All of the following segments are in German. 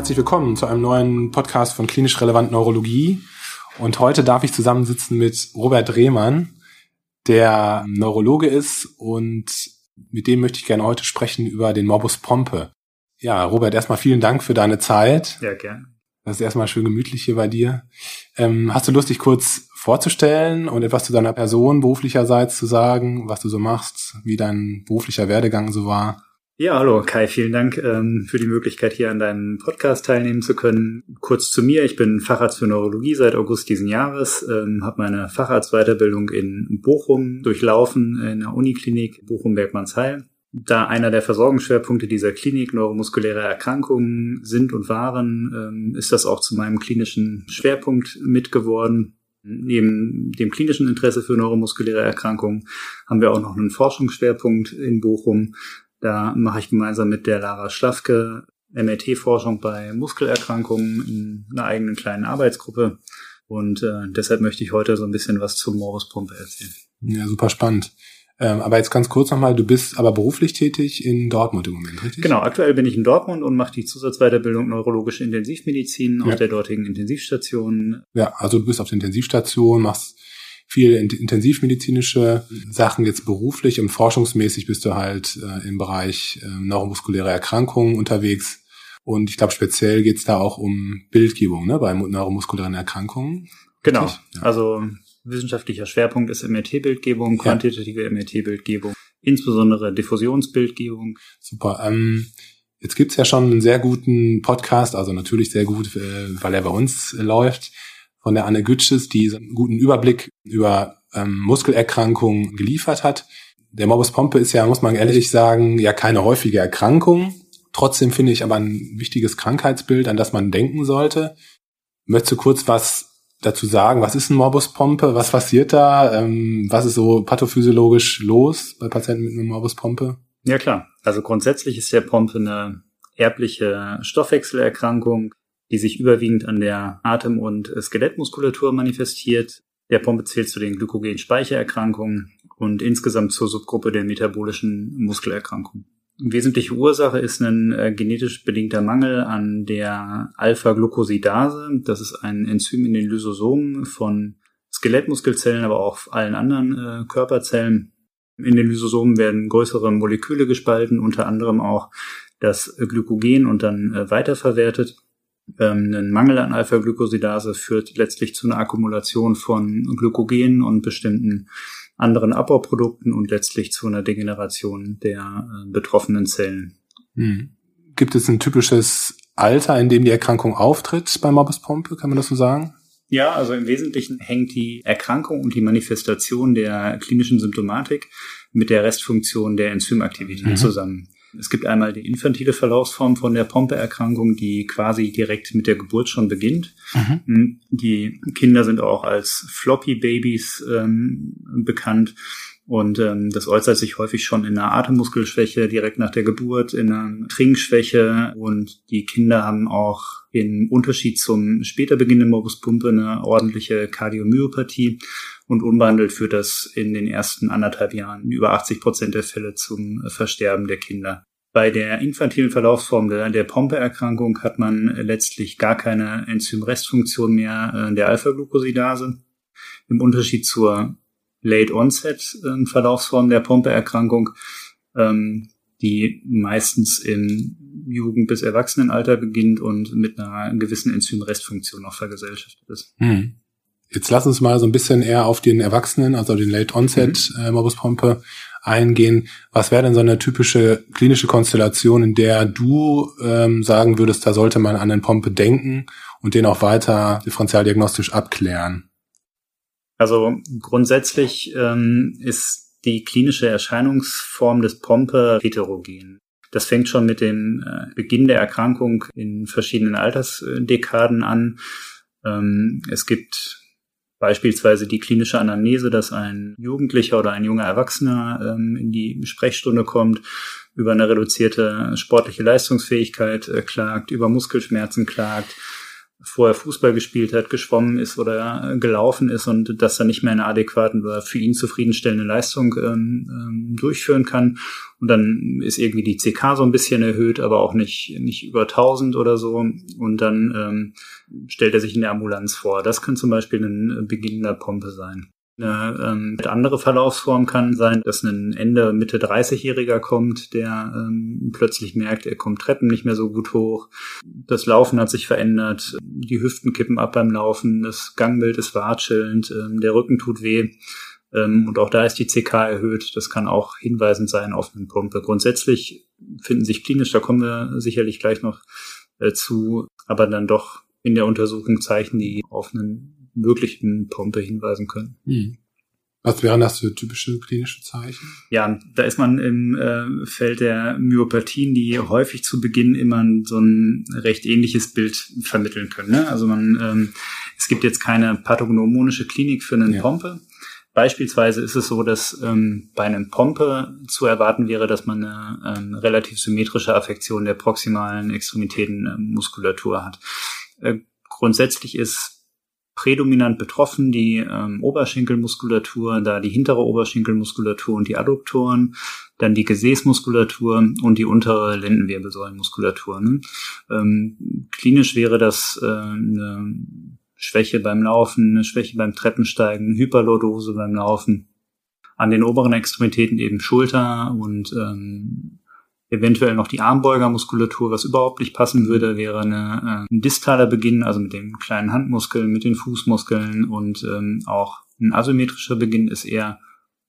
herzlich willkommen zu einem neuen Podcast von Klinisch Relevant Neurologie. Und heute darf ich zusammensitzen mit Robert Rehmann, der Neurologe ist und mit dem möchte ich gerne heute sprechen über den Morbus Pompe. Ja, Robert, erstmal vielen Dank für deine Zeit. Ja, gerne. Das ist erstmal schön gemütlich hier bei dir. Ähm, hast du Lust, dich kurz vorzustellen und etwas zu deiner Person beruflicherseits zu sagen, was du so machst, wie dein beruflicher Werdegang so war? Ja, hallo Kai, vielen Dank ähm, für die Möglichkeit, hier an deinem Podcast teilnehmen zu können. Kurz zu mir, ich bin Facharzt für Neurologie seit August diesen Jahres, ähm, habe meine Facharztweiterbildung in Bochum durchlaufen, in der Uniklinik Bochum-Bergmannsheil. Da einer der Versorgungsschwerpunkte dieser Klinik neuromuskuläre Erkrankungen sind und waren, ähm, ist das auch zu meinem klinischen Schwerpunkt mitgeworden. Neben dem klinischen Interesse für neuromuskuläre Erkrankungen haben wir auch noch einen Forschungsschwerpunkt in Bochum, da mache ich gemeinsam mit der Lara Schlafke MRT-Forschung bei Muskelerkrankungen in einer eigenen kleinen Arbeitsgruppe. Und äh, deshalb möchte ich heute so ein bisschen was zum Morbus Pumpe erzählen. Ja, super spannend. Ähm, aber jetzt ganz kurz nochmal, du bist aber beruflich tätig in Dortmund im Moment, richtig? Genau, aktuell bin ich in Dortmund und mache die Zusatzweiterbildung neurologische Intensivmedizin ja. auf der dortigen Intensivstation. Ja, also du bist auf der Intensivstation, machst viel intensivmedizinische Sachen jetzt beruflich und forschungsmäßig bist du halt äh, im Bereich äh, neuromuskuläre Erkrankungen unterwegs. Und ich glaube, speziell geht's da auch um Bildgebung ne, bei neuromuskulären Erkrankungen. Genau. Ja. Also wissenschaftlicher Schwerpunkt ist MRT-Bildgebung, quantitative ja. MRT-Bildgebung, insbesondere Diffusionsbildgebung. Super. Ähm, jetzt gibt's ja schon einen sehr guten Podcast, also natürlich sehr gut, äh, weil er bei uns äh, läuft von der Anne Gütsches, die einen guten Überblick über ähm, Muskelerkrankungen geliefert hat. Der Morbus Pompe ist ja, muss man ehrlich sagen, ja keine häufige Erkrankung. Trotzdem finde ich aber ein wichtiges Krankheitsbild, an das man denken sollte. Möchtest du kurz was dazu sagen? Was ist ein Morbus Pompe? Was passiert da? Ähm, was ist so pathophysiologisch los bei Patienten mit einem Morbus Pompe? Ja klar. Also grundsätzlich ist der Pompe eine erbliche Stoffwechselerkrankung, die sich überwiegend an der Atem- und Skelettmuskulatur manifestiert. Der Pompe zählt zu den Glykogen-Speichererkrankungen und insgesamt zur Subgruppe der metabolischen Muskelerkrankungen. Wesentliche Ursache ist ein äh, genetisch bedingter Mangel an der Alpha-Glucosidase. Das ist ein Enzym in den Lysosomen von Skelettmuskelzellen, aber auch allen anderen äh, Körperzellen. In den Lysosomen werden größere Moleküle gespalten, unter anderem auch das Glykogen und dann äh, weiterverwertet. Ähm, ein Mangel an Alpha-Glycosidase führt letztlich zu einer Akkumulation von Glykogen und bestimmten anderen Abbauprodukten und letztlich zu einer Degeneration der äh, betroffenen Zellen. Hm. Gibt es ein typisches Alter, in dem die Erkrankung auftritt bei Morbus Pompe? Kann man das so sagen? Ja, also im Wesentlichen hängt die Erkrankung und die Manifestation der klinischen Symptomatik mit der Restfunktion der Enzymaktivität mhm. zusammen. Es gibt einmal die infantile Verlaufsform von der Pompe-Erkrankung, die quasi direkt mit der Geburt schon beginnt. Mhm. Hm, die Kinder sind auch als Floppy-Babys ähm, bekannt. Und ähm, das äußert sich häufig schon in einer Atemmuskelschwäche direkt nach der Geburt, in einer Trinkschwäche. Und die Kinder haben auch im Unterschied zum später beginnenden Morbus Pumpe eine ordentliche Kardiomyopathie. Und unbehandelt führt das in den ersten anderthalb Jahren über 80 Prozent der Fälle zum Versterben der Kinder. Bei der infantilen Verlaufsform der, der Pompe-Erkrankung hat man letztlich gar keine Enzymrestfunktion mehr äh, der Alpha-Glucosidase. Im Unterschied zur Late-Onset-Verlaufsform der Pompe-Erkrankung, ähm, die meistens im Jugend- bis Erwachsenenalter beginnt und mit einer gewissen Enzymrestfunktion noch vergesellschaftet ist. Hm. Jetzt lass uns mal so ein bisschen eher auf den Erwachsenen, also den Late Onset mhm. äh, Morbus Pompe eingehen. Was wäre denn so eine typische klinische Konstellation, in der du ähm, sagen würdest, da sollte man an den Pompe denken und den auch weiter differentialdiagnostisch abklären? Also grundsätzlich ähm, ist die klinische Erscheinungsform des Pompe heterogen. Das fängt schon mit dem äh, Beginn der Erkrankung in verschiedenen Altersdekaden an. Ähm, es gibt Beispielsweise die klinische Anamnese, dass ein Jugendlicher oder ein junger Erwachsener ähm, in die Sprechstunde kommt, über eine reduzierte sportliche Leistungsfähigkeit äh, klagt, über Muskelschmerzen klagt, vorher Fußball gespielt hat, geschwommen ist oder gelaufen ist und das dann nicht mehr in adäquaten oder für ihn zufriedenstellende Leistung ähm, ähm, durchführen kann. Und dann ist irgendwie die CK so ein bisschen erhöht, aber auch nicht, nicht über 1000 oder so. Und dann ähm, stellt er sich in der Ambulanz vor. Das kann zum Beispiel ein Beginn der Pompe sein. Eine ähm, andere Verlaufsform kann sein, dass ein Ende Mitte 30-Jähriger kommt, der ähm, plötzlich merkt, er kommt Treppen nicht mehr so gut hoch. Das Laufen hat sich verändert, die Hüften kippen ab beim Laufen, das Gangbild ist watschelnd, ähm, der Rücken tut weh. Ähm, und auch da ist die CK erhöht. Das kann auch hinweisend sein auf eine Pumpe. Grundsätzlich finden sich klinisch, da kommen wir sicherlich gleich noch äh, zu, aber dann doch in der Untersuchung Zeichen, die auf einen möglichen Pumpe hinweisen können. Hm. Was wären das für typische klinische Zeichen? Ja, da ist man im äh, Feld der Myopathien, die häufig zu Beginn immer so ein recht ähnliches Bild vermitteln können. Ne? Also man, ähm, es gibt jetzt keine pathognomonische Klinik für einen ja. Pompe. Beispielsweise ist es so, dass ähm, bei einem Pompe zu erwarten wäre, dass man eine ähm, relativ symmetrische Affektion der proximalen Extremitätenmuskulatur äh, hat. Äh, grundsätzlich ist prädominant betroffen, die ähm, Oberschenkelmuskulatur, da die hintere Oberschenkelmuskulatur und die Adduktoren, dann die Gesäßmuskulatur und die untere Lendenwirbelsäulenmuskulatur. Ne? Ähm, klinisch wäre das äh, eine Schwäche beim Laufen, eine Schwäche beim Treppensteigen, Hyperlordose beim Laufen. An den oberen Extremitäten eben Schulter und ähm, eventuell noch die Armbeugermuskulatur, was überhaupt nicht passen würde, wäre eine, äh, ein distaler Beginn, also mit den kleinen Handmuskeln, mit den Fußmuskeln und ähm, auch ein asymmetrischer Beginn ist eher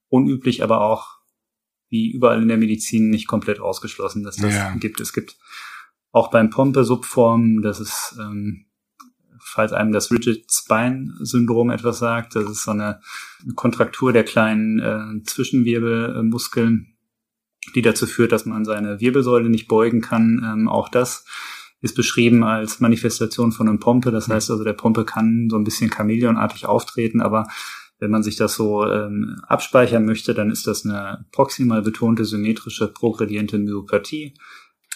unüblich, aber auch wie überall in der Medizin nicht komplett ausgeschlossen, dass das ja. gibt. Es gibt auch beim Pompe-Subform, das ist, ähm, falls einem das Rigid Spine Syndrom etwas sagt, das ist so eine Kontraktur der kleinen äh, Zwischenwirbelmuskeln, die dazu führt, dass man seine Wirbelsäule nicht beugen kann. Ähm, auch das ist beschrieben als Manifestation von einem Pompe. Das heißt also, der Pompe kann so ein bisschen chameleonartig auftreten, aber wenn man sich das so ähm, abspeichern möchte, dann ist das eine proximal betonte symmetrische progrediente Myopathie.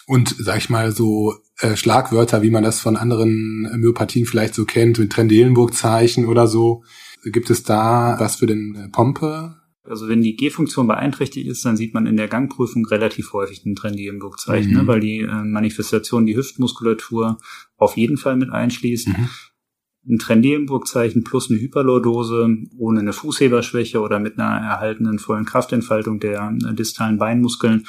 Und sag ich mal so äh, Schlagwörter, wie man das von anderen Myopathien vielleicht so kennt, mit Trendelenburg-Zeichen oder so. Gibt es da was für den äh, Pompe? Also wenn die G-Funktion beeinträchtigt ist, dann sieht man in der Gangprüfung relativ häufig einen Trendelenburg-Zeichen, ne? mhm. ne? weil die äh, Manifestation die Hüftmuskulatur auf jeden Fall mit einschließt. Mhm. Ein Trendelenburg-Zeichen plus eine Hyperlordose ohne eine Fußheberschwäche oder mit einer erhaltenen vollen Kraftentfaltung der äh, distalen Beinmuskeln,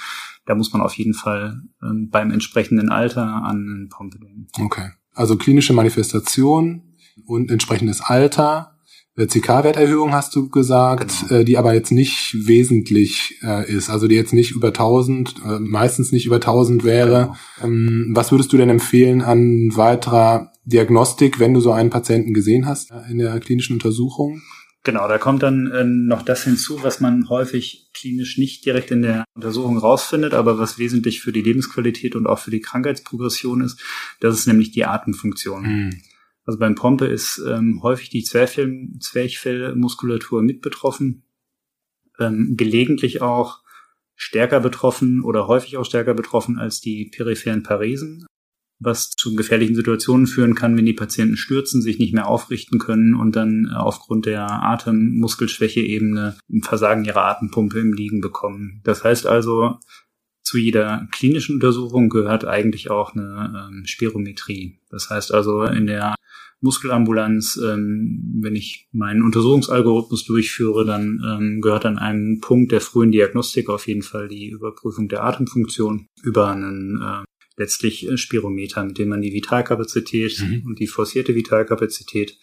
da muss man auf jeden Fall ähm, beim entsprechenden Alter an einen Pompe denken. Okay. Also klinische Manifestation und entsprechendes Alter äh, CK-Werterhöhung hast du gesagt, genau. äh, die aber jetzt nicht wesentlich äh, ist, also die jetzt nicht über 1000, äh, meistens nicht über 1000 wäre. Genau. Ähm, was würdest du denn empfehlen an weiterer Diagnostik, wenn du so einen Patienten gesehen hast äh, in der klinischen Untersuchung? Genau, da kommt dann äh, noch das hinzu, was man häufig klinisch nicht direkt in der Untersuchung rausfindet, aber was wesentlich für die Lebensqualität und auch für die Krankheitsprogression ist. Das ist nämlich die Atemfunktion. Mhm. Also beim Pompe ist ähm, häufig die Zwerchfell Zwerchfellmuskulatur mit betroffen, ähm, gelegentlich auch stärker betroffen oder häufig auch stärker betroffen als die peripheren Paresen, was zu gefährlichen Situationen führen kann, wenn die Patienten stürzen, sich nicht mehr aufrichten können und dann aufgrund der Atemmuskelschwäche eben ein Versagen ihrer Atempumpe im Liegen bekommen. Das heißt also, zu jeder klinischen Untersuchung gehört eigentlich auch eine ähm, Spirometrie. Das heißt also, in der Muskelambulanz, ähm, wenn ich meinen Untersuchungsalgorithmus durchführe, dann ähm, gehört an einem Punkt der frühen Diagnostik auf jeden Fall die Überprüfung der Atemfunktion über einen äh, letztlich Spirometer, mit dem man die Vitalkapazität mhm. und die forcierte Vitalkapazität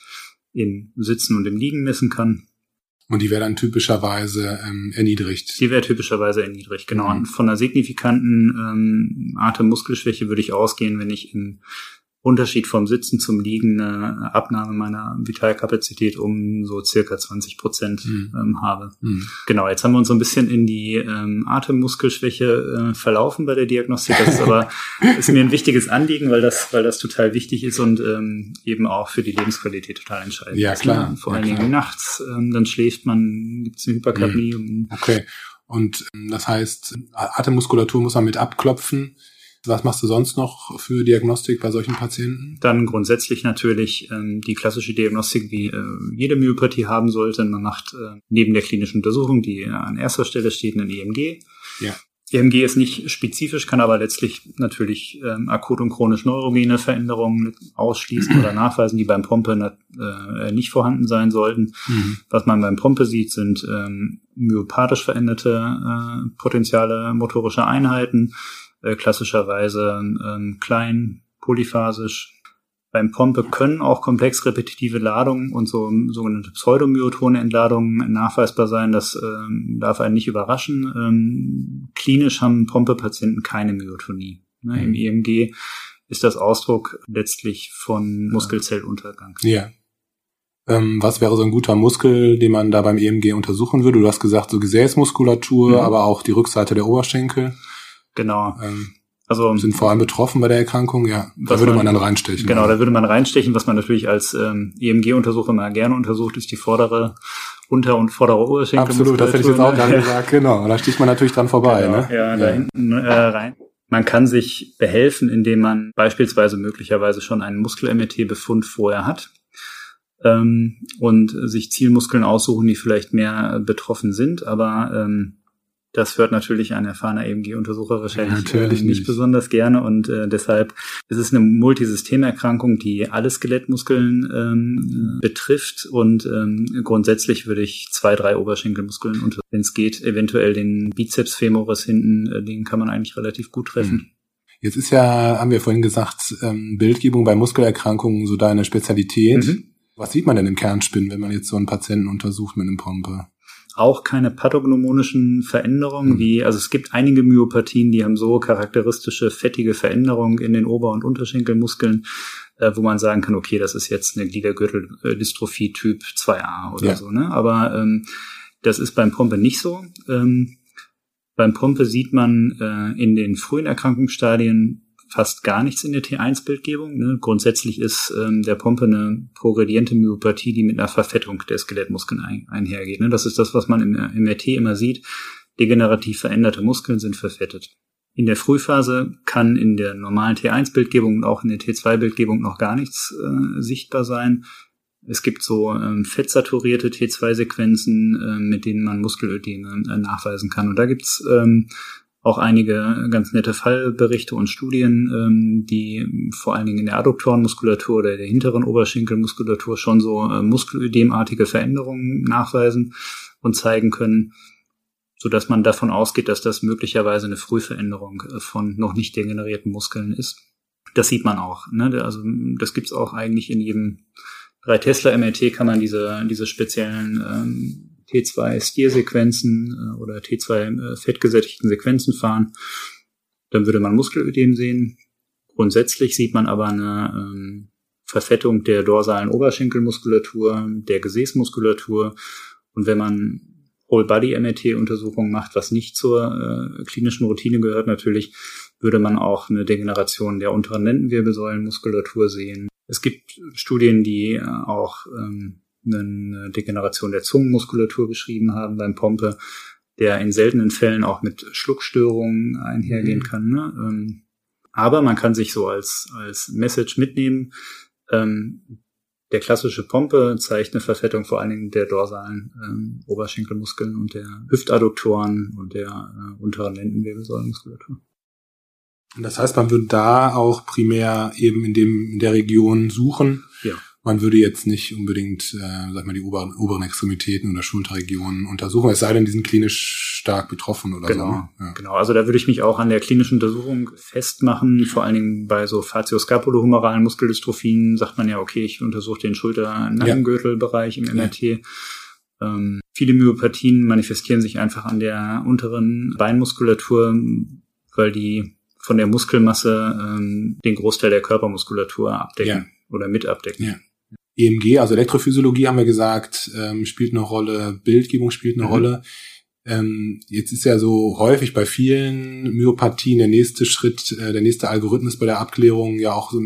im Sitzen und im Liegen messen kann. Und die wäre dann typischerweise ähm, erniedrigt. Die wäre typischerweise erniedrigt, genau. Mhm. Und von einer signifikanten ähm, Atemmuskelschwäche würde ich ausgehen, wenn ich im Unterschied vom Sitzen zum Liegen eine Abnahme meiner Vitalkapazität um so circa 20 Prozent mhm. ähm, habe. Mhm. Genau, jetzt haben wir uns so ein bisschen in die ähm, Atemmuskelschwäche äh, verlaufen bei der Diagnostik. Das ist aber ist mir ein wichtiges Anliegen, weil das, weil das total wichtig ist und ähm, eben auch für die Lebensqualität total entscheidend. Ja, klar. Ne? Vor ja, allen Dingen nachts, ähm, dann schläft man, gibt es eine Hyperkapnie. Mhm. Okay. Und ähm, das heißt, Atemmuskulatur muss man mit abklopfen Was machst du sonst noch für Diagnostik bei solchen Patienten? Dann grundsätzlich natürlich ähm, die klassische Diagnostik, wie äh, jede Myopathie haben sollte. Man macht äh, neben der klinischen Untersuchung, die an erster Stelle steht, ein EMG. Ja. EMG ist nicht spezifisch, kann aber letztlich natürlich ähm, akut und chronisch neurogene Veränderungen ausschließen oder nachweisen, die beim Pompe äh, nicht vorhanden sein sollten. Mhm. Was man beim Pompe sieht, sind ähm, myopathisch veränderte äh, potenziale motorische Einheiten, äh, klassischerweise ähm, klein, polyphasisch, beim Pompe können auch komplex repetitive Ladungen und so sogenannte pseudomyotone Entladungen nachweisbar sein. Das ähm, darf einen nicht überraschen. Ähm, klinisch haben Pompe-Patienten keine Myotonie. Ne? Mhm. Im EMG ist das Ausdruck letztlich von Muskelzelluntergang. Ja. Ähm, was wäre so ein guter Muskel, den man da beim EMG untersuchen würde? Du hast gesagt, so Gesäßmuskulatur, mhm. aber auch die Rückseite der Oberschenkel. Genau. Ähm, also sind vor allem betroffen bei der Erkrankung, ja. Da würde man, man, dann reinstechen. Genau, da würde man reinstechen. Was man natürlich als ähm, EMG-Untersucher immer gerne untersucht, ist die vordere Unter- und vordere Oberschenkel. Absolut, das hätte ich jetzt auch gerade gesagt, genau. Da sticht man natürlich dran vorbei. Genau, ne? Ja, da hinten äh, rein. Man kann sich behelfen, indem man beispielsweise möglicherweise schon einen Muskel-MRT-Befund vorher hat ähm, und sich Zielmuskeln aussuchen, die vielleicht mehr betroffen sind, aber ähm, das hört natürlich ein erfahrener EMG-Untersucher wahrscheinlich äh, nicht, nicht, besonders gerne und äh, deshalb ist es eine Multisystemerkrankung, die alle Skelettmuskeln ähm, betrifft und ähm, grundsätzlich würde ich zwei, drei Oberschenkelmuskeln und wenn es geht, eventuell den Bizeps femoris hinten, äh, den kann man eigentlich relativ gut treffen. Hm. Jetzt ist ja, haben wir vorhin gesagt, ähm, Bildgebung bei Muskelerkrankungen so deine Spezialität. Mhm. Was sieht man denn im Kernspinn, wenn man jetzt so einen Patienten untersucht mit einem Pompe? Auch keine pathognomonischen Veränderungen, mhm. wie, also es gibt einige Myopathien, die haben so charakteristische fettige Veränderungen in den Ober- und Unterschenkelmuskeln, äh, wo man sagen kann, okay, das ist jetzt eine Gliedergürteldystrophie Typ 2a oder ja. so, ne? Aber ähm, das ist beim Pompe nicht so. Ähm, beim Pompe sieht man äh, in den frühen Erkrankungsstadien fast gar nichts in der T1-Bildgebung. Ne? Grundsätzlich ist ähm, der Pompe eine progrediente Myopathie, die mit einer Verfettung der Skelettmuskeln ein, einhergeht. Ne? Das ist das, was man im, im RT immer sieht. Degenerativ veränderte Muskeln sind verfettet. In der Frühphase kann in der normalen T1-Bildgebung und auch in der T2-Bildgebung noch gar nichts äh, sichtbar sein. Es gibt so ähm, fettsaturierte T2-Sequenzen, äh, mit denen man Muskelödeme äh, nachweisen kann. Und da gibt's ähm, auch einige ganz nette Fallberichte und Studien, ähm, die vor allen Dingen in der Adduktorenmuskulatur oder der hinteren Oberschenkelmuskulatur schon so äh, Muskelödemartige Veränderungen nachweisen und zeigen können, so dass man davon ausgeht, dass das möglicherweise eine Frühveränderung äh, von noch nicht degenerierten Muskeln ist. Das sieht man auch. Ne? Also das gibt's auch eigentlich in jedem 3 Tesla MRT kann man diese diese speziellen ähm, T2-Stiersequenzen äh, oder T2 äh, fettgesättigten Sequenzen fahren, dann würde man Muskelödem sehen. Grundsätzlich sieht man aber eine ähm, Verfettung der dorsalen Oberschenkelmuskulatur, der Gesäßmuskulatur. Und wenn man Whole-Body-MRT-Untersuchungen macht, was nicht zur äh, klinischen Routine gehört natürlich, würde man auch eine Degeneration der unteren Lendenwirbelsäulenmuskulatur sehen. Es gibt Studien, die äh, auch ähm, eine Degeneration der Zungenmuskulatur beschrieben haben beim Pompe, der in seltenen Fällen auch mit Schluckstörungen einhergehen mhm. kann. Ne? Ähm, aber man kann sich so als, als Message mitnehmen, ähm, der klassische Pompe zeigt eine Verfettung vor allen Dingen der dorsalen ähm, Oberschenkelmuskeln und der Hüftadduktoren und der äh, unteren Lendenwirbelsäulenmuskulatur. Das heißt, man würde da auch primär eben in dem in der Region suchen. Ja man würde jetzt nicht unbedingt, äh, sag mal, die oberen, oberen Extremitäten oder Schulterregionen untersuchen, es sei denn, die sind klinisch stark betroffen oder genau, so. Ne? Ja. Genau, also da würde ich mich auch an der klinischen Untersuchung festmachen. Vor allen Dingen bei so facioscapulohumeralen Muskeldystrophien sagt man ja, okay, ich untersuche den Schulter-Nackengürtelbereich im MRT. Ja. Ähm, viele Myopathien manifestieren sich einfach an der unteren Beinmuskulatur, weil die von der Muskelmasse ähm, den Großteil der Körpermuskulatur abdecken ja. oder mit abdecken. Ja. EMG, also Elektrophysiologie haben wir gesagt, ähm, spielt eine Rolle, Bildgebung spielt eine mhm. Rolle. Ähm, jetzt ist ja so häufig bei vielen Myopathien der nächste Schritt, äh, der nächste Algorithmus bei der Abklärung ja auch so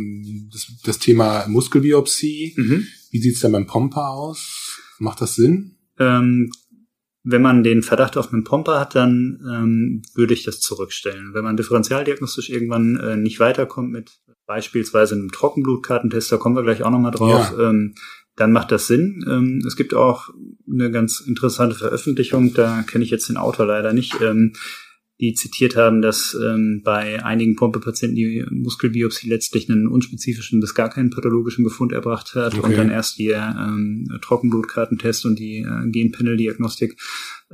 das, das Thema Muskelbiopsie. Mhm. Wie sieht's denn beim Pompa aus? Macht das Sinn? Ähm, Wenn man den Verdacht auf einen Pomper hat, dann ähm, würde ich das zurückstellen. Wenn man differentialdiagnostisch irgendwann äh, nicht weiterkommt mit beispielsweise einem Trockenblutkartentest, da kommen wir gleich auch nochmal drauf, ja. ähm, dann macht das Sinn. Ähm, es gibt auch eine ganz interessante Veröffentlichung, da kenne ich jetzt den Autor leider nicht. Ähm, die zitiert haben, dass ähm, bei einigen Pompepatienten die Muskelbiopsie letztlich einen unspezifischen bis gar keinen pathologischen Befund erbracht hat okay. und dann erst die ähm, Trockenblutkartentest und die äh, Genpanel-Diagnostik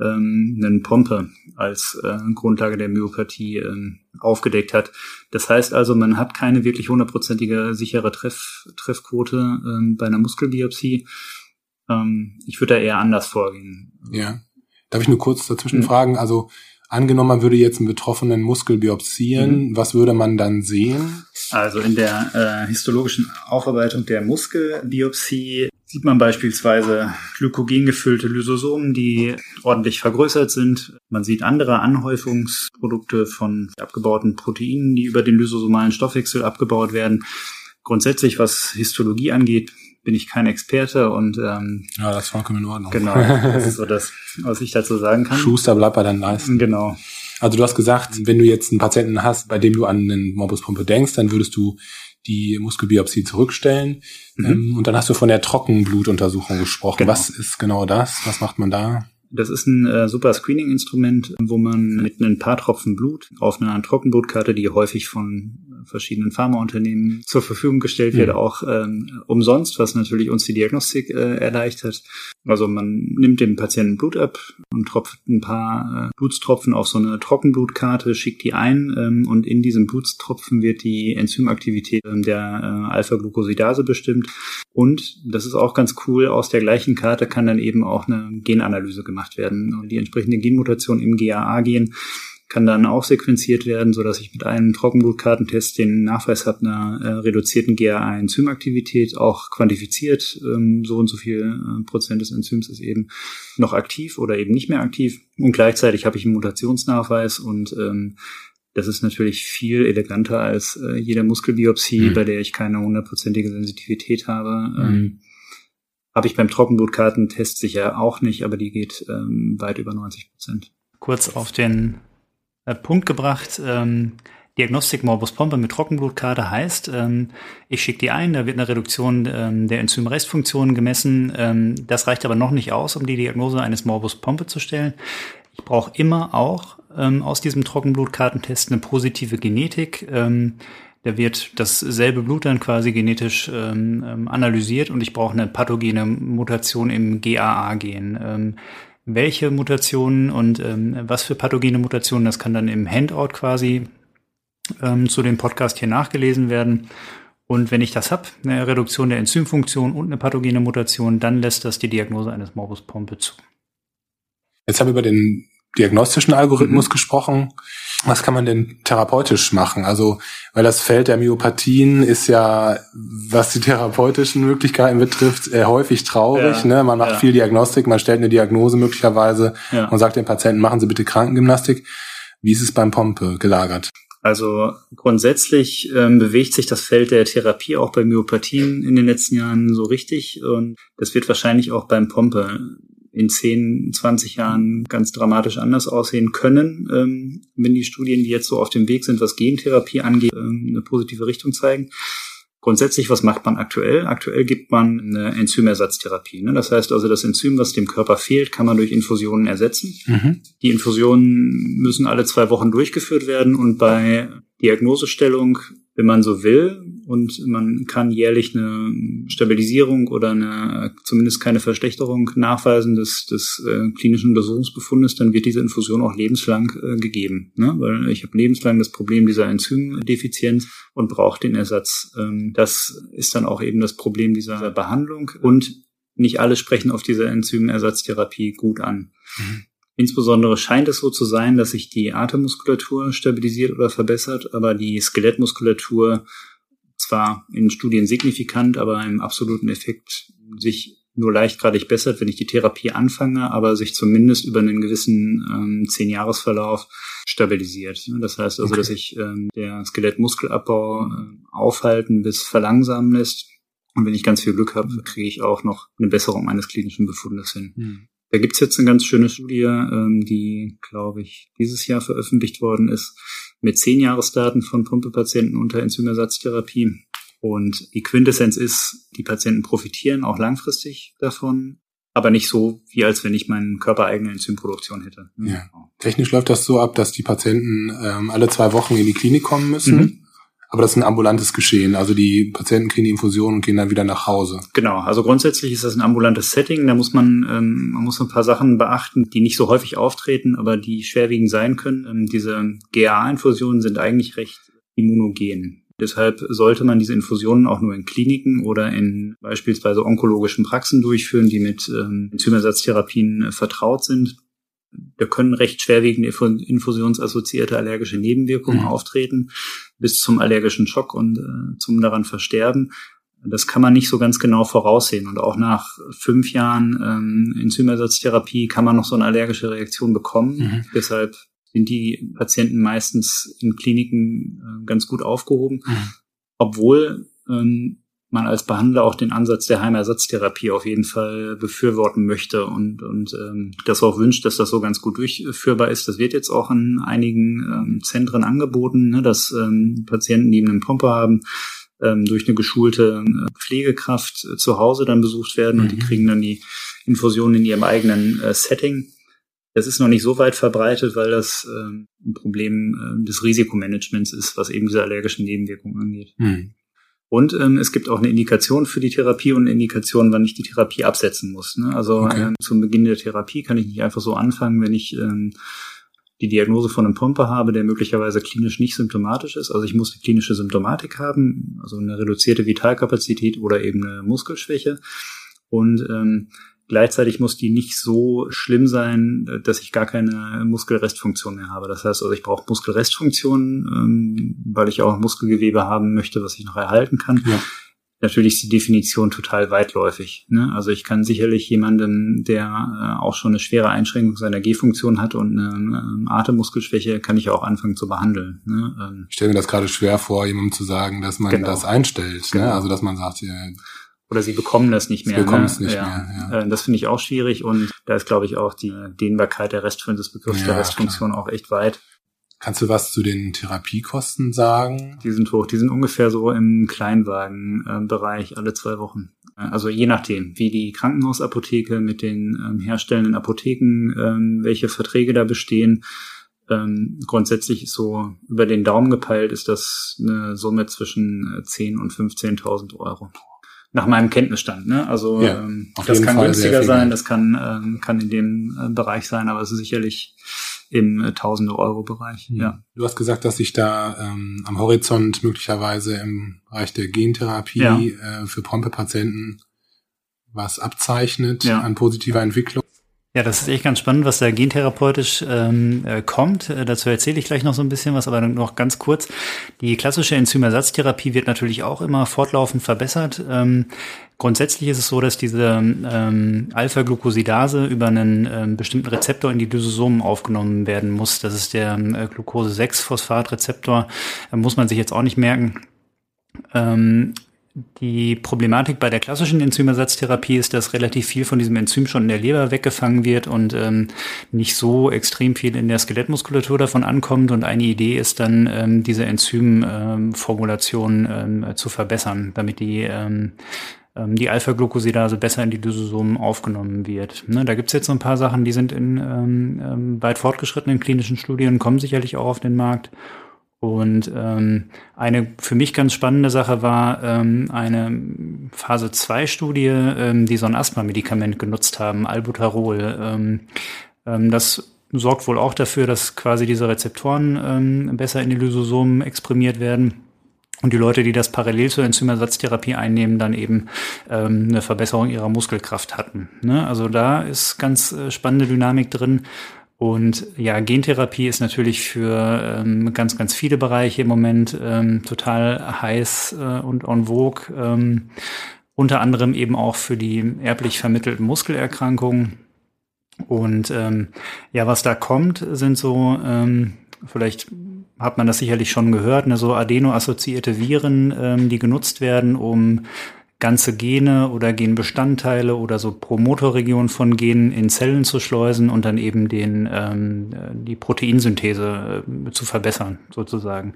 ähm, einen Pompe als äh, Grundlage der Myopathie ähm, aufgedeckt hat. Das heißt also, man hat keine wirklich hundertprozentige sichere Treff, Treffquote ähm, bei einer Muskelbiopsie. Ähm, ich würde da eher anders vorgehen. Ja. Darf ich nur kurz dazwischen mhm. fragen? Also Angenommen, man würde jetzt einen betroffenen Muskel biopsieren, mhm. was würde man dann sehen? Also in der äh, histologischen Aufarbeitung der Muskelbiopsie sieht man beispielsweise glykogengefüllte Lysosomen, die ordentlich vergrößert sind. Man sieht andere Anhäufungsprodukte von abgebauten Proteinen, die über den lysosomalen Stoffwechsel abgebaut werden. Grundsätzlich, was Histologie angeht, bin ich kein Experte und ähm, ja, das ist vollkommen in Ordnung. Genau, das ist so das, was ich dazu sagen kann. Schuster bleibt bei deinen Leisten. Genau. Also du hast gesagt, wenn du jetzt einen Patienten hast, bei dem du an einen Morbuspumpe denkst, dann würdest du die Muskelbiopsie zurückstellen. Mhm. Ähm, und dann hast du von der Trockenblutuntersuchung gesprochen. Genau. Was ist genau das? Was macht man da? Das ist ein äh, super Screening-Instrument, wo man mit ein paar Tropfen Blut auf einer Trockenblutkarte, die häufig von verschiedenen Pharmaunternehmen zur Verfügung gestellt wird, mhm. auch ähm, umsonst, was natürlich uns die Diagnostik äh, erleichtert. Also man nimmt dem Patienten Blut ab und tropft ein paar äh, Blutstropfen auf so eine Trockenblutkarte, schickt die ein ähm, und in diesem Blutstropfen wird die Enzymaktivität äh, der äh, Alpha-Glucosidase bestimmt. Und das ist auch ganz cool, aus der gleichen Karte kann dann eben auch eine Genanalyse gemacht werden. Die entsprechende Genmutation im GAA-Gen kann dann auch sequenziert werden, so dass ich mit einem Trockenblutkartentest den Nachweis habe einer äh, reduzierten GA1-Enzymaktivität, auch quantifiziert, ähm, so und so viel äh, Prozent des Enzyms ist eben noch aktiv oder eben nicht mehr aktiv. Und gleichzeitig habe ich einen Mutationsnachweis und ähm, das ist natürlich viel eleganter als äh, jede Muskelbiopsie, mhm. bei der ich keine hundertprozentige Sensitivität habe. Mhm. Ähm, habe ich beim Trockenblutkartentest sicher auch nicht, aber die geht ähm, weit über 90 Prozent. Kurz auf den äh, Punkt gebracht. Ähm, Diagnostik Morbus Pompe mit Trockenblutkarte heißt, ähm, ich schicke die ein, da wird eine Reduktion ähm, der Enzymrestfunktionen gemessen. Ähm, das reicht aber noch nicht aus, um die Diagnose eines Morbus Pompe zu stellen. Ich brauche immer auch ähm, aus diesem Trockenblutkartentest eine positive Genetik. Ähm, da wird dasselbe Blut dann quasi genetisch ähm, ähm analysiert und ich brauche eine pathogene Mutation im GAA-Gen. Welche Mutationen und ähm, was für pathogene Mutationen, das kann dann im Handout quasi ähm, zu dem Podcast hier nachgelesen werden. Und wenn ich das habe, eine Reduktion der Enzymfunktion und eine pathogene Mutation, dann lässt das die Diagnose eines Morbus Pompe zu. Jetzt haben wir über den diagnostischen Algorithmus mhm. gesprochen. Was kann man denn therapeutisch machen? Also, weil das Feld der Myopathien ist ja, was die therapeutischen Möglichkeiten betrifft, äh, häufig traurig. Ja, ne? Man macht ja. viel Diagnostik, man stellt eine Diagnose möglicherweise ja. und sagt dem Patienten, machen Sie bitte Krankengymnastik. Wie ist es beim Pompe gelagert? Also grundsätzlich ähm, bewegt sich das Feld der Therapie auch bei Myopathien in den letzten Jahren so richtig und das wird wahrscheinlich auch beim Pompe in 10, 20 Jahren ganz dramatisch anders aussehen können, ähm, wenn die Studien, die jetzt so auf dem Weg sind, was Gentherapie angeht, ähm, eine positive Richtung zeigen. Grundsätzlich, was macht man aktuell? Aktuell gibt man eine Enzymersatztherapie. Ne? Das heißt also, das Enzym, was dem Körper fehlt, kann man durch Infusionen ersetzen. Mhm. Die Infusionen müssen alle zwei Wochen durchgeführt werden und bei Diagnosestellung wenn man so will. Und man kann jährlich eine Stabilisierung oder eine, zumindest keine Verschlechterung nachweisen des, des äh, klinischen Untersuchungsbefundes, dann wird diese Infusion auch lebenslang äh, gegeben. Ne? Weil ich habe lebenslang das Problem dieser Enzymdefizienz und brauche den Ersatz. Ähm, das ist dann auch eben das Problem dieser Behandlung. Und nicht alle sprechen auf diese Enzymersatztherapie gut an. Mhm. Insbesondere scheint es so zu sein, dass sich die Atemmuskulatur stabilisiert oder verbessert, aber die Skelettmuskulatur zwar in Studien signifikant, aber im absoluten Effekt sich nur leichtgradig bessert, wenn ich die Therapie anfange, aber sich zumindest über einen gewissen ähm, Zehn-Jahres-Verlauf stabilisiert. Das heißt also, okay. dass sich ähm, der Skelettmuskelabbau äh, aufhalten bis verlangsamen lässt. Und wenn ich ganz viel Glück habe, kriege ich auch noch eine Besserung meines klinischen Befundes hin. Hm. Da gibt's jetzt eine ganz schöne Studie, ähm, die, glaube ich, dieses Jahr veröffentlicht worden ist, mit zehn Jahresdaten von Pumpepatienten unter Enzymersatztherapie. Und die Quintessenz ist, die Patienten profitieren auch langfristig davon, aber nicht so, wie als wenn ich meine körpereigene Enzymproduktion hätte. Ja. Technisch läuft das so ab, dass die Patienten ähm, alle zwei Wochen in die Klinik kommen müssen. Mhm. Aber das ist ein ambulantes Geschehen. Also die Patienten kriegen die Infusion und gehen dann wieder nach Hause. Genau. Also grundsätzlich ist das ein ambulantes Setting. Da muss man, ähm, man muss ein paar Sachen beachten, die nicht so häufig auftreten, aber die schwerwiegend sein können. Ähm, diese GA-Infusionen sind eigentlich recht immunogen. Deshalb sollte man diese Infusionen auch nur in Kliniken oder in beispielsweise onkologischen Praxen durchführen, die mit ähm, Enzymersatztherapien äh, vertraut sind. Da können recht schwerwiegende infusionsassoziierte allergische Nebenwirkungen mhm. auftreten, bis zum allergischen Schock und äh, zum daran Versterben. Das kann man nicht so ganz genau voraussehen. Und auch nach fünf Jahren ähm, Enzymersatztherapie kann man noch so eine allergische Reaktion bekommen. Mhm. Deshalb sind die Patienten meistens in Kliniken äh, ganz gut aufgehoben, mhm. obwohl ähm, man als Behandler auch den Ansatz der Heimersatztherapie auf jeden Fall befürworten möchte und, und ähm, das auch wünscht, dass das so ganz gut durchführbar ist. Das wird jetzt auch in einigen ähm, Zentren angeboten, ne, dass ähm, Patienten, die einen Pompe haben, ähm, durch eine geschulte äh, Pflegekraft äh, zu Hause dann besucht werden mhm. und die mhm. kriegen dann die Infusion in ihrem eigenen äh, Setting. Das ist noch nicht so weit verbreitet, weil das ähm, ein Problem äh, des Risikomanagements ist, was eben diese allergischen Nebenwirkungen angeht. Hm. Und ähm, es gibt auch eine Indikation für die Therapie und eine Indikation, wann ich die Therapie absetzen muss. Ne? Also okay. ähm, zum Beginn der Therapie kann ich nicht einfach so anfangen, wenn ich ähm, die Diagnose von einem Pumper habe, der möglicherweise klinisch nicht symptomatisch ist. Also ich muss eine klinische Symptomatik haben, also eine reduzierte Vitalkapazität oder eben eine Muskelschwäche. Und ähm, Gleichzeitig muss die nicht so schlimm sein, dass ich gar keine Muskelrestfunktion mehr habe. Das heißt also, ich brauche Muskelrestfunktion, ähm, weil ich auch Muskelgewebe haben möchte, was ich noch erhalten kann. Ja. Natürlich ist die Definition total weitläufig. Ne? Also ich kann sicherlich jemandem, der äh, auch schon eine schwere Einschränkung seiner G-Funktion hat und eine ähm, Atemmuskelschwäche, kann ich auch anfangen zu behandeln. Ne? Ähm, ich stelle mir das gerade schwer vor, jemandem zu sagen, dass man genau. das einstellt. Ne? Genau. Ne? Also dass man sagt, ja, oder sie bekommen das nicht mehr. Sie bekommen ne? es nicht ja. mehr. Ja. Äh, das finde ich auch schwierig und da ist, glaube ich, auch die Dehnbarkeit der des Begriffs ja, der Restfunktion klar. auch echt weit. Kannst du was zu den Therapiekosten sagen? Die sind hoch. Die sind ungefähr so im Kleinwagenbereich alle zwei Wochen. Also je nachdem, wie die Krankenhausapotheke mit den ähm, herstellenden Apotheken, ähm, welche Verträge da bestehen. Ähm, grundsätzlich ist so über den Daumen gepeilt ist das eine Summe zwischen 10 äh, und 15.000 Euro nach meinem Kenntnisstand. Ne? Also ja, ähm, das kann Fall günstiger sein, das kann, ähm, kann in dem äh, Bereich sein, aber es ist sicherlich im äh, Tausende Euro Bereich. Mhm. Ja. Du hast gesagt, dass sich da ähm, am Horizont möglicherweise im Bereich der Gentherapie ja. äh, für Pompe-Patienten was abzeichnet ja. an positiver Entwicklung. Ja, das ist echt ganz spannend, was da gentherapeutisch ähm, äh, kommt. Äh, dazu erzähle ich gleich noch so ein bisschen was, aber noch ganz kurz. Die klassische Enzymersatztherapie wird natürlich auch immer fortlaufend verbessert. Ähm, grundsätzlich ist es so, dass diese ähm, Alpha-Glucosidase über einen ähm, bestimmten Rezeptor in die Lysosomen aufgenommen werden muss. Das ist der äh, Glucose-6-Phosphat-Rezeptor. Äh, muss man sich jetzt auch nicht merken. Ähm, die Problematik bei der klassischen Enzymersatztherapie ist, dass relativ viel von diesem Enzym schon in der Leber weggefangen wird und ähm, nicht so extrem viel in der Skelettmuskulatur davon ankommt. Und eine Idee ist dann, ähm, diese Enzymformulation ähm, zu verbessern, damit die ähm, ähm, die Alpha-Glucosidase besser in die Lysosomen aufgenommen wird. Ne, da gibt's jetzt so ein paar Sachen, die sind in ähm, ähm weit fortgeschrittenen klinischen Studien, kommen sicherlich auch auf den Markt. Und ähm, eine für mich ganz spannende Sache war ähm, eine Phase 2 Studie, ähm, die so ein Asthma-Medikament genutzt haben, Albuterol. Ähm, ähm, das sorgt wohl auch dafür, dass quasi diese Rezeptoren ähm, besser in die Lysosomen exprimiert werden. Und die Leute, die das parallel zur Enzymersatztherapie einnehmen, dann eben ähm, eine Verbesserung ihrer Muskelkraft hatten. Ne? Also da ist ganz äh, spannende Dynamik drin. Und ja, Gentherapie ist natürlich für ähm, ganz, ganz viele Bereiche im Moment ähm, total heiß äh, und en vogue. Ähm, unter anderem eben auch für die erblich vermittelten Muskelerkrankungen. Und ähm, ja, was da kommt, sind so, ähm, vielleicht hat man das sicherlich schon gehört, ne, so Adeno-assoziierte Viren, ähm, die genutzt werden, um ganze Gene oder Genbestandteile oder so Promotorregionen von Genen in Zellen zu schleusen und dann eben den, ähm, die Proteinsynthese äh, zu verbessern, sozusagen.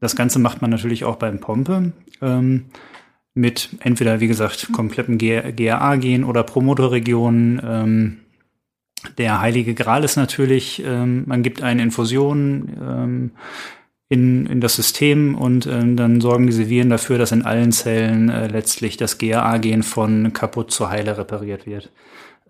Das Ganze macht man natürlich auch beim Pompe. Ähm, mit entweder, wie gesagt, kompletten GRA-Gen oder Promotorregionen. Ähm, der heilige Gral ist natürlich, ähm, man gibt eine Infusion ähm, in, in das System und ähm, dann sorgen diese Viren dafür, dass in allen Zellen äh, letztlich das GRA-Gen von kaputt zu heile repariert wird.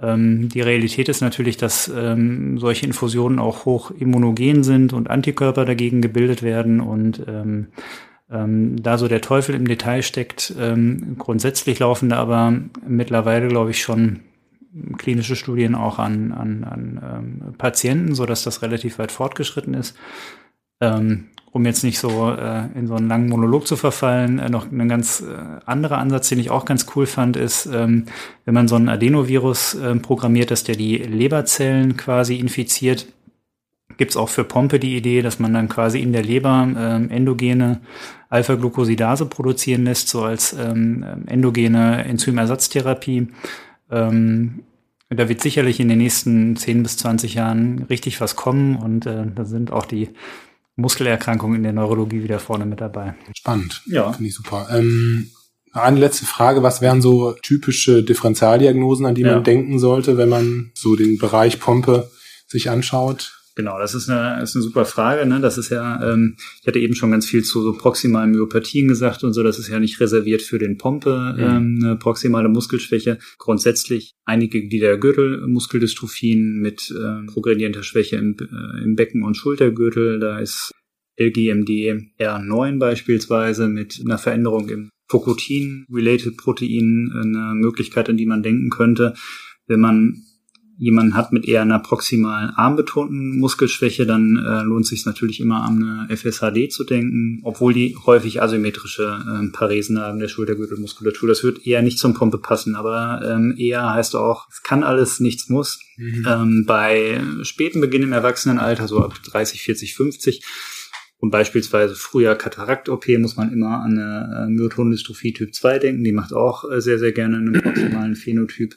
Ähm, die Realität ist natürlich, dass ähm, solche Infusionen auch hoch immunogen sind und Antikörper dagegen gebildet werden und ähm, ähm, da so der Teufel im Detail steckt, ähm, grundsätzlich laufen da aber mittlerweile, glaube ich, schon klinische Studien auch an, an, an ähm, Patienten, so dass das relativ weit fortgeschritten ist. Ähm, um jetzt nicht so äh, in so einen langen Monolog zu verfallen, äh, noch ein ganz äh, anderer Ansatz, den ich auch ganz cool fand, ist, ähm, wenn man so ein Adenovirus äh, programmiert, dass der die Leberzellen quasi infiziert, gibt's auch für Pompe die Idee, dass man dann quasi in der Leber ähm, endogene Alpha-Glucosidase produzieren lässt, so als ähm, endogene Enzymersatztherapie. Ähm, da wird sicherlich in den nächsten 10 bis 20 Jahren richtig was kommen und äh, da sind auch die Muskelerkrankungen in der Neurologie wieder vorne mit dabei. Spannend. Ja. Finde ich super. Ähm, eine letzte Frage. Was wären so typische Differentialdiagnosen, an die ja. man denken sollte, wenn man so den Bereich Pompe sich anschaut? Genau, das ist eine, ist eine super Frage. Ne? Das ist ja, ähm, ich hatte eben schon ganz viel zu so proximalen Myopathien gesagt und so. Das ist ja nicht reserviert für den Pompe, mhm. ähm, eine proximale Muskelschwäche. Grundsätzlich einige Gliedergürtel, Muskeldystrophien mit äh, progredienter Schwäche im, äh, im Becken- und Schultergürtel. Da ist LGMD R9 beispielsweise mit einer Veränderung im Fokutin-related Protein eine Möglichkeit, an die man denken könnte. Wenn man jemanden hat mit eher einer proximalen armbetonten Muskelschwäche, dann äh, lohnt sich natürlich immer an eine FSHD zu denken, obwohl die häufig asymmetrische äh, Paresen haben der Schultergürtelmuskulatur. Das wird eher nicht zum Pompe passen, aber ähm, eher heißt auch, es kann alles, nichts muss. Mhm. Ähm, bei späten Beginn im Erwachsenenalter, so ab 30, 40, 50, und beispielsweise früher Katarakt-OP muss man immer an eine äh, Myotonendystrophie Typ 2 denken. Die macht auch äh, sehr, sehr gerne einen proximalen Phänotyp.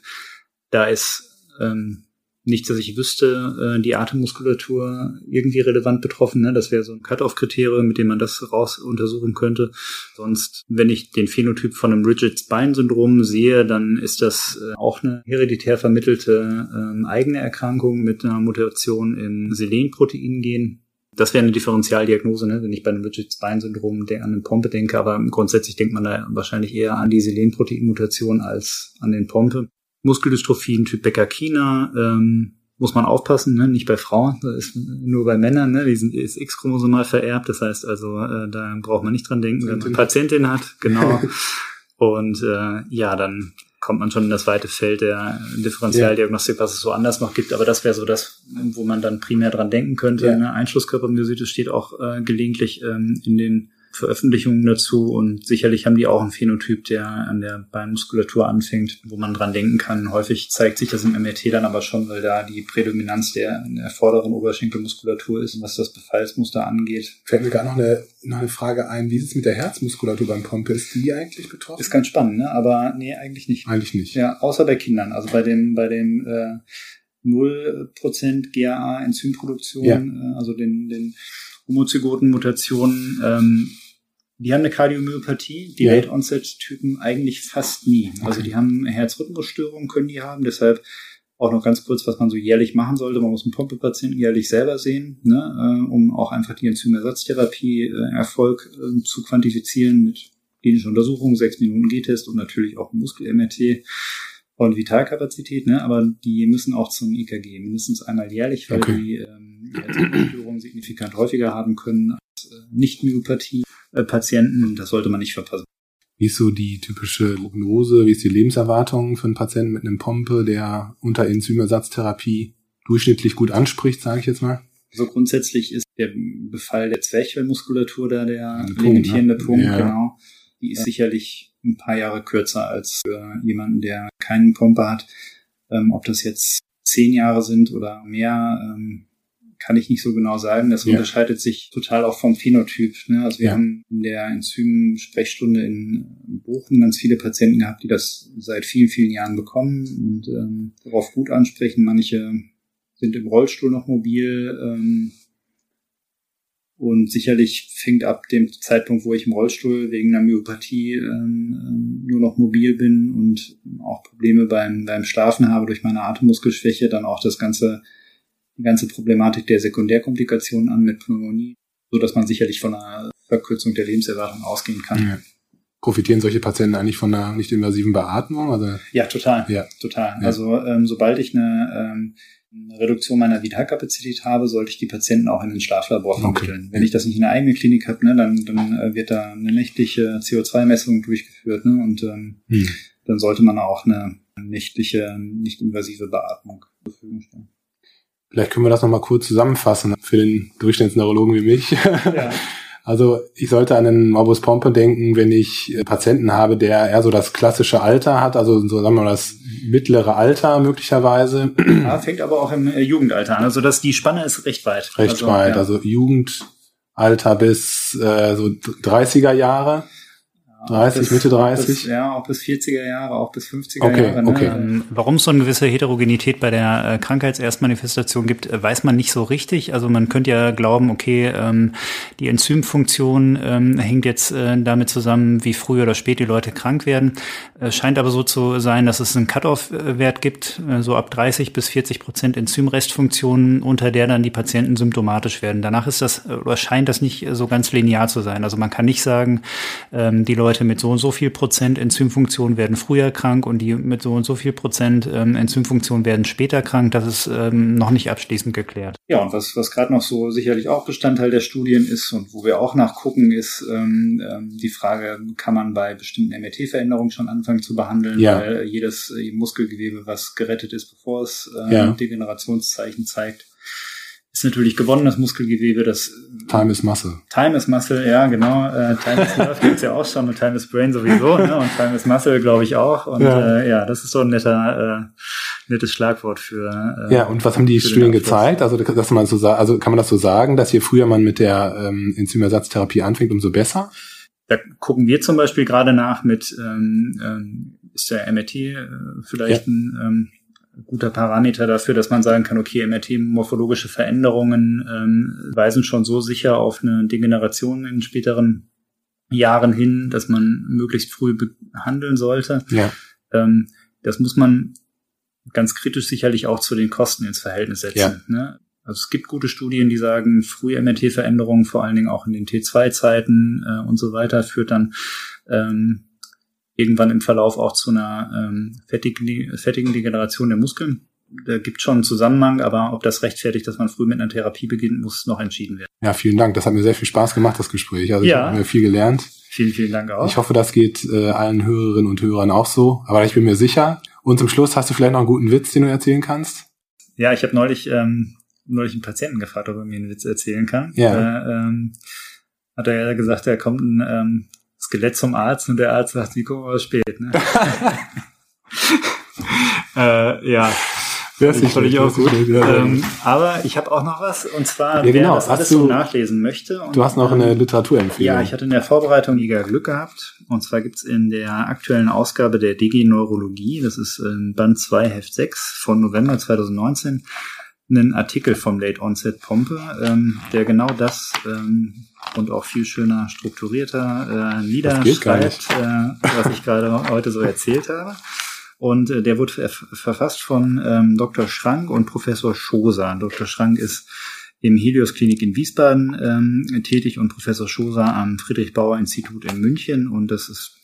Da ist ähm, nicht, dass ich wüsste, äh, die Atemmuskulatur irgendwie relevant betroffen. Ne? Das wäre so ein Cut-off-Kriterium, mit dem man das raus untersuchen könnte. Sonst, wenn ich den Phänotyp von einem Rigid Spine-Syndrom sehe, dann ist das äh, auch eine hereditär vermittelte ähm, eigene Erkrankung mit einer Mutation im Selenprotein-Gen. Das wäre eine Differentialdiagnose, ne? wenn ich bei einem Rigid Spine-Syndrom an den Pompe denke, aber grundsätzlich denkt man da wahrscheinlich eher an die Selenprotein-Mutation als an den Pompe. Muskeldystrophien Typ Becker-Kina, ähm, muss man aufpassen, ne? nicht bei Frauen, ist nur bei Männern, ne? die sind ist X-chromosomal vererbt, das heißt also, äh, da braucht man nicht dran denken, wenn man eine Patientin hat, genau. Und äh, ja, dann kommt man schon in das weite Feld der Differentialdiagnostik, was es so anders noch gibt. Aber das wäre so das, wo man dann primär dran denken könnte. Ja. Ne? Einschlusskörpermyositis steht auch äh, gelegentlich ähm, in den Veröffentlichungen dazu und sicherlich haben die auch einen Phänotyp, der an der Beinmuskulatur anfängt, wo man dran denken kann. Häufig zeigt sich das im MRT dann aber schon, weil da die Prädominanz der, der vorderen Oberschenkelmuskulatur ist, was das Befallsmuster angeht. Fällt mir gerade noch eine, noch eine Frage ein, wie ist es mit der Herzmuskulatur beim Pompe? Ist die eigentlich betroffen? Ist ganz spannend, ne? aber nee, eigentlich nicht. Eigentlich nicht. Ja, außer bei Kindern. Also bei dem, bei dem äh, 0% GAA-Enzymproduktion, ja. äh, also den, den Homozygoten-Mutationen, ähm, die haben eine Kardiomyopathie, die ja. Late-Onset-Typen eigentlich fast nie. Also okay. Also die haben Herzrhythmusstörungen, können die haben, deshalb auch noch ganz kurz, was man so jährlich machen sollte. Man muss einen Pompepatienten jährlich selber sehen, ne, äh, um auch einfach die Enzymersatztherapie äh, Erfolg äh, zu quantifizieren mit klinischer Untersuchung, sechs Minuten G-Test und natürlich auch Muskel-MRT und Vitalkapazität, ne? aber die müssen auch zum EKG mindestens einmal jährlich, weil okay. die ähm, Herzrhythmusstörungen signifikant häufiger haben können als äh, Nicht-Myopathie. Äh, Patienten. Das sollte man nicht verpassen. Wie ist so die typische Prognose? Wie ist die Lebenserwartung für einen Patienten mit einem Pompe, der unter Enzymersatztherapie durchschnittlich gut anspricht, sage ich jetzt mal? So also grundsätzlich ist der Befall der Zwerchfellmuskulatur da der limitierende Punkt, Punkt ja. genau. Die ist ja. sicherlich ein paar Jahre kürzer als für jemanden, der keinen Pompe hat. Ähm, ob das jetzt zehn Jahre sind oder mehr, ähm, kann ich nicht so genau sagen. Das ja. unterscheidet sich total auch vom Phänotyp. Ne? Also wir ja. haben in der Enzym-Sprechstunde in Bochum ganz viele Patienten gehabt, die das seit vielen, vielen Jahren bekommen und ähm, darauf gut ansprechen. Manche sind im Rollstuhl noch mobil. Ähm, und sicherlich fängt ab dem Zeitpunkt, wo ich im Rollstuhl wegen einer Myopathie ähm, ähm, nur noch mobil bin und auch Probleme beim, beim Schlafen habe durch meine Atemmuskelschwäche, dann auch das ganze, die ganze Problematik der Sekundärkomplikationen an mit Pneumonie, so dass man sicherlich von einer Verkürzung der Lebenserwartung ausgehen kann. Ja. Profitieren solche Patienten eigentlich von einer nicht invasiven Beatmung? Also, ja, total. Ja. Total. Ja. Also ähm, sobald ich eine ähm, eine Reduktion meiner Vitalkapazität habe, sollte ich die Patienten auch in den Schlaflabor vermitteln. Okay. Wenn ich das nicht in der eigenen Klinik habe, ne, dann, dann äh, wird da eine nächtliche CO2-Messung durchgeführt ne, und ähm, hm. dann sollte man auch eine nächtliche, nicht invasive Beatmung zur Verfügung stellen. Vielleicht können wir das nochmal kurz zusammenfassen für den Durchschnittsneurologen wie mich. Ja. Also ich sollte an den Morbus Pompe denken, wenn ich äh, Patienten habe, der eher so das klassische Alter hat, also so sagen wir mal das mittlere Alter möglicherweise. Ja, fängt aber auch im äh, Jugendalter an. Also dass die Spanne ist recht weit. Recht also, weit. Ja. Also Jugendalter bis äh, so 30er Jahre. 30, bis, Mitte 30? Bis, ja, auch bis 40er Jahre, auch bis 50er okay, Jahre. Ne? Okay. Ähm, warum es so eine gewisse Heterogenität bei der äh, Krankheitserstmanifestation gibt, äh, weiß man nicht so richtig. Also man könnte ja glauben, okay, ähm, die Enzymfunktion ähm, hängt jetzt äh, damit zusammen, wie früh oder spät die Leute krank werden. Äh, scheint aber so zu sein, dass es einen Cut-off-Wert gibt, äh, so ab 30 bis 40 Prozent Enzymrestfunktionen, unter der dann die Patienten symptomatisch werden. Danach ist das, oder scheint das nicht so ganz linear zu sein. Also man kann nicht sagen, ähm, die Leute Leute mit so und so viel Prozent Enzymfunktion werden früher krank und die mit so und so viel Prozent ähm, Enzymfunktion werden später krank. Das ist ähm, noch nicht abschließend geklärt. Ja, und was, was gerade noch so sicherlich auch Bestandteil der Studien ist und wo wir auch nachgucken, ist ähm, ähm die Frage, kann man bei bestimmten MRT-Veränderungen schon anfangen zu behandeln, ja. weil jedes Muskelgewebe, was gerettet ist, bevor es äh, ja. Degenerationszeichen zeigt, ist natürlich gewonnenes Muskelgewebe, das Time is Muscle. Time is Muscle, ja, genau. Äh, Time is Nerve gibt's ja auch schon und Time is Brain sowieso, ne? Und Time is Muscle, glaube ich, auch. Und ja. Äh, ja, das ist so ein netter, äh, nettes Schlagwort für. Äh, ja, und was haben die Studien gezeigt? Also, dass man so also kann man das so sagen, dass je früher man mit der ähm, Enzymersatztherapie anfängt, umso besser? Da gucken wir zum Beispiel gerade nach mit ähm, ähm, ist der MRT äh, vielleicht ja. ein ähm, guter Parameter dafür, dass man sagen kann, okay, MRT-morphologische Veränderungen ähm, weisen schon so sicher auf eine Degeneration in späteren Jahren hin, dass man möglichst früh behandeln sollte. Ja. Ähm, das muss man ganz kritisch sicherlich auch zu den Kosten ins Verhältnis setzen. Ja. Ne? Also es gibt gute Studien, die sagen, frühe MRT-Veränderungen, vor allen Dingen auch in den T2-Zeiten äh, und so weiter, führt dann ähm, irgendwann im Verlauf auch zu einer ähm, fettigen, fettigen Degeneration der Muskeln. Da gibt schon einen Zusammenhang, aber ob das rechtfertigt, dass man früh mit einer Therapie beginnt, muss noch entschieden werden. Ja, vielen Dank. Das hat mir sehr viel Spaß gemacht, das Gespräch. Also ja. ich habe viel gelernt. Vielen, vielen Dank auch. Ich hoffe, das geht äh, allen Hörerinnen und Hörern auch so. Aber ich bin mir sicher. Und zum Schluss hast du vielleicht noch einen guten Witz, den du erzählen kannst? Ja, ich habe neulich ähm, neulich einen Patienten gefragt, ob er mir einen Witz erzählen kann. Ja. Äh, ähm, hat er ja gesagt, er kommt ein ähm, Skelett zum Arzt und der Arzt sagt, die kommen aber spät. Ne? äh, ja. Das ist völlig auch gut. Ähm, aber ich habe auch noch was, und zwar, ja, genau. wer das alles du, so nachlesen möchte. Und, du hast noch eine ähm, Literaturempfehlung. Ja, ich hatte in der Vorbereitung mega Glück gehabt. Und zwar gibt's in der aktuellen Ausgabe der Digi Neurologie, das ist in Band 2, Heft 6 von November 2019, einen Artikel vom Late Onset Pompe, ähm, der genau das ähm, und auch viel schöner strukturierter äh, niederschreibt, äh, was ich gerade heute so erzählt habe. Und äh, der wurde verfasst von ähm, Dr. Schrank und Professor Schoser. Dr. Schrank ist im Helios Klinik in Wiesbaden ähm, tätig und Professor Schoser am Friedrich Bauer Institut in München. Und das ist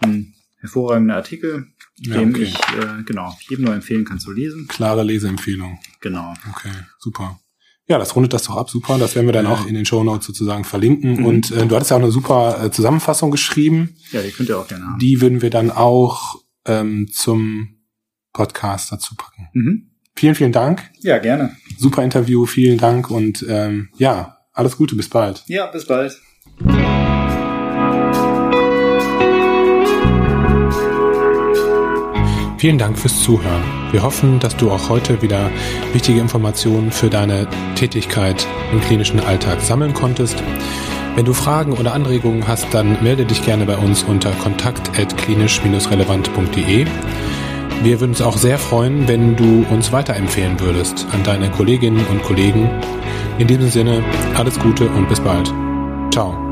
ein hervorragender Artikel, ja, dem okay. ich äh, genau jedem nur empfehlen kann zu lesen. Klare Leseempfehlung. Genau. Okay, super. Ja, das rundet das doch ab, super. Das werden wir dann ja. auch in den Show Notes sozusagen verlinken. Mhm. Und äh, du hattest ja auch eine super äh, Zusammenfassung geschrieben. Ja, die könnt ihr auch gerne haben. Die würden wir dann auch ähm, zum Podcast dazu packen. Mhm. Vielen, vielen Dank. Ja, gerne. Super Interview, vielen Dank und ähm, ja, alles Gute, bis bald. Ja, bis bald. Vielen Dank fürs Zuhören. Wir hoffen, dass du auch heute wieder wichtige Informationen für deine Tätigkeit im klinischen Alltag sammeln konntest. Wenn du Fragen oder Anregungen hast, dann melde dich gerne bei uns unter kontakt.klinisch-relevant.de. Wir würden uns auch sehr freuen, wenn du uns weiterempfehlen würdest an deine Kolleginnen und Kollegen. In diesem Sinne, alles Gute und bis bald. Ciao.